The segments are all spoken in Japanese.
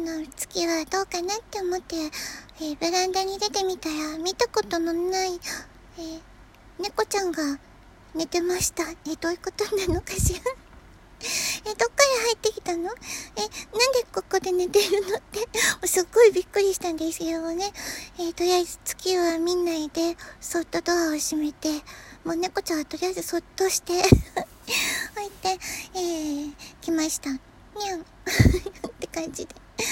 の月はどうかなって思って、えー、ベランダに出てみたら、見たことのない、えー、猫ちゃんが寝てました。えどういうことなのかしら？え、どっから入ってきたの？え、なんでここで寝てるのって？すっごいびっくりしたんですけどね。えとりあえず月は見ないで、そっとドアを閉めて、もう猫ちゃんはとりあえずそっとして 置いて、えー、来ました。にゃんって感じで。あ、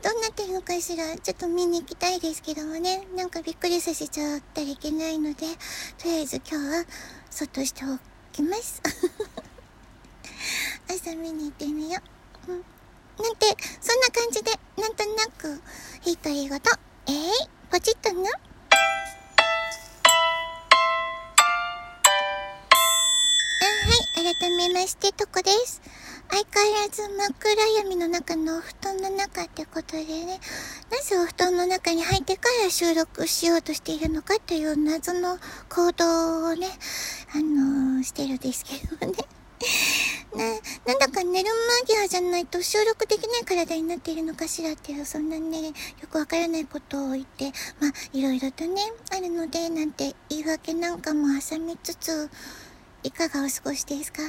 どうなってるのかしら。ちょっと見に行きたいですけどもね。なんかびっくりさせちゃったらいけないので、とりあえず今日は、そっとしておきます。朝見に行ってみよう。うん。なんて、そんな感じで、なんとなく、独り言、えい、ー、ポチッとなはい。改めまして、とこです。相変わらず真っ暗闇の中のお布団の中ってことでね、なぜお布団の中に入ってから収録しようとしているのかという謎の行動をね、あのー、してるんですけどね。な、なんだか寝る間際じゃないと収録できない体になっているのかしらっていう、そんなね、よくわからないことを言って、まあ、いろいろとね、あるので、なんて言い訳なんかも挟みつつ、いかがお過ごしですか？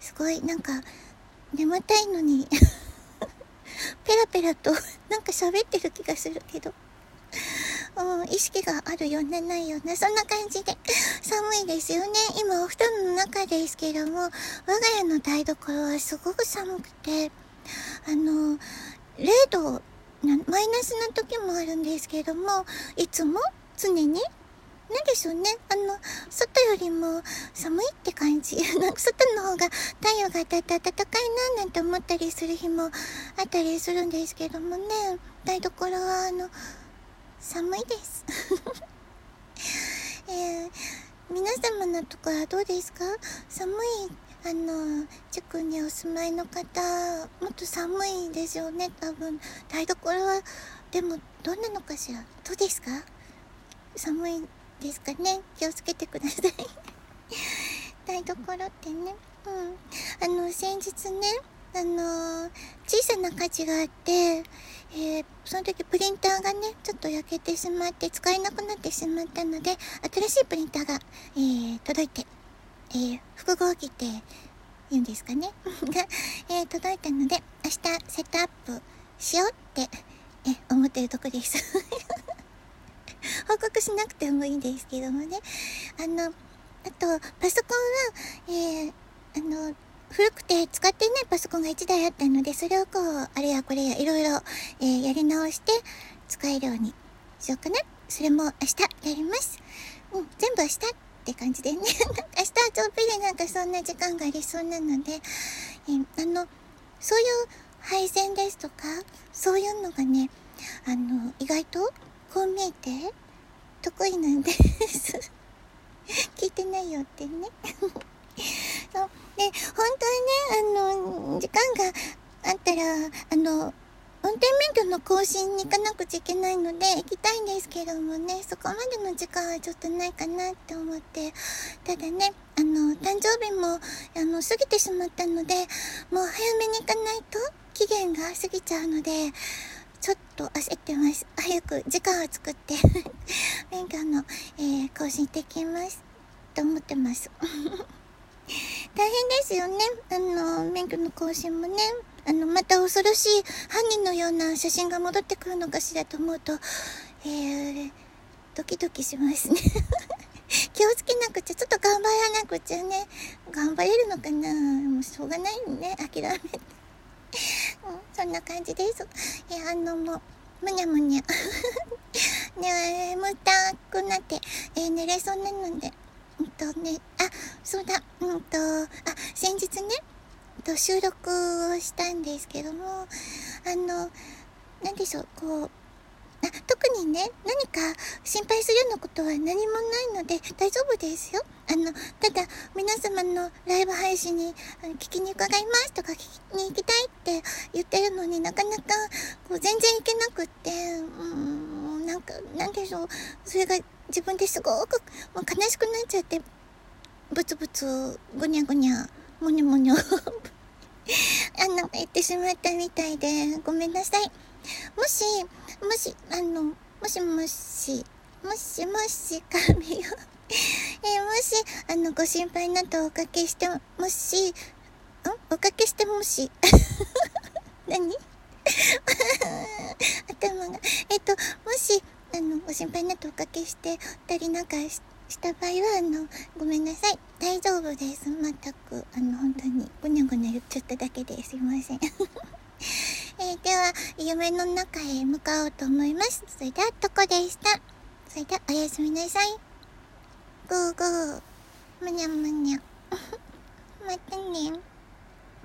すごい、なんか、眠たいのに。ペラペラとなんか喋ってる気がするけど。うん、意識があるようなないような、そんな感じで、寒いですよね。今お布団の中ですけども、我が家の台所はすごく寒くて、あの、0度、マイナスな時もあるんですけども、いつも常になんでしょうね。あの、外よりも寒いって感じ。なんか外の方が太陽が当たって暖かいななんて思ったりする日もあったりするんですけどもね。台所は、あの、寒いです。えー、皆様のところはどうですか？寒い、あの、地区にお住まいの方、もっと寒いですよね、多分。台所は、でも、どんなのかしら？どうですか？寒いですかね。気をつけてください。台所ってね。うん。あの先日ねあの、小さな火事があって、えー、その時プリンターがね、ちょっと焼けてしまって使えなくなってしまったので、新しいプリンターが、えー、届いて、えー、複合機って言うんですかね。が、えー、届いたので、明日セットアップしようって、え、思ってるとこです。報告しなくてもいいですけどもね。あの、あと、パソコンは、えー、あの、古くて使ってないパソコンが1台あったので、それをこう、あれやこれやいろいろ、えー、やり直して使えるようにしようかな。それも明日やります。うん、全部明日って感じでね。明日はちょっぴりなんかそんな時間がありそうなので、えー、あの、そういう配線ですとか、そういうのがね、あの、意外とこう見えて得意なんです。聞いてないよってね。そう。で本当はねあの時間があったらあの運転免許の更新に行かなくちゃいけないので行きたいんですけどもねそこまでの時間はちょっとないかなって思ってただねあの誕生日もあの過ぎてしまったのでもう早めに行かないと期限が過ぎちゃうのでちょっと焦ってます。早く時間を作って 免許の、えー、更新できます。と思ってます。大変ですよね。あの、免許の更新もね。あの、また恐ろしい犯人のような写真が戻ってくるのかしらと思うと、えー、ドキドキしますね 気をつけなくちゃ、ちょっと頑張らなくちゃね。頑張れるのかなもうしょうがないね。諦めて。ん、な感じです。えあの、もう、むにゃむにゃ。眠たくなって、えー、寝れそうなので、うんとね、あ、そうだ、うんと、あ、先日ね、と収録をしたんですけども、あの、なんでしょう、こう、特にね、何か心配するようなことは何もないので大丈夫ですよ。あの、ただ、皆様のライブ配信に聞きに伺いますとか聞きに行きたいって言ってるのになかなかこう全然行けなくって、うん、なんか、なんでしょう、それが自分ですごくもう悲しくなっちゃって、ブツブツ、ぐにゃぐにゃ、もにょもにょあ あの、言ってしまったみたいで、ごめんなさい。もし、もし、あの、もしもし、もしもし、神よ。え、もし、あの、ご心配などおかけして、もし、ん？おかけしてもし？何？頭が。えっと、もし、あの、ご心配などおかけしてたりなんかした場合は、あの、ごめんなさい。大丈夫です。全く、あの、本当に、ぐにゃぐにゃ言っちゃっただけですいません。えー、では、夢の中へ向かおうと思います。それでは、とこでした。それでは、おやすみなさい。ぐーぐー。むにゃむにゃ。またね。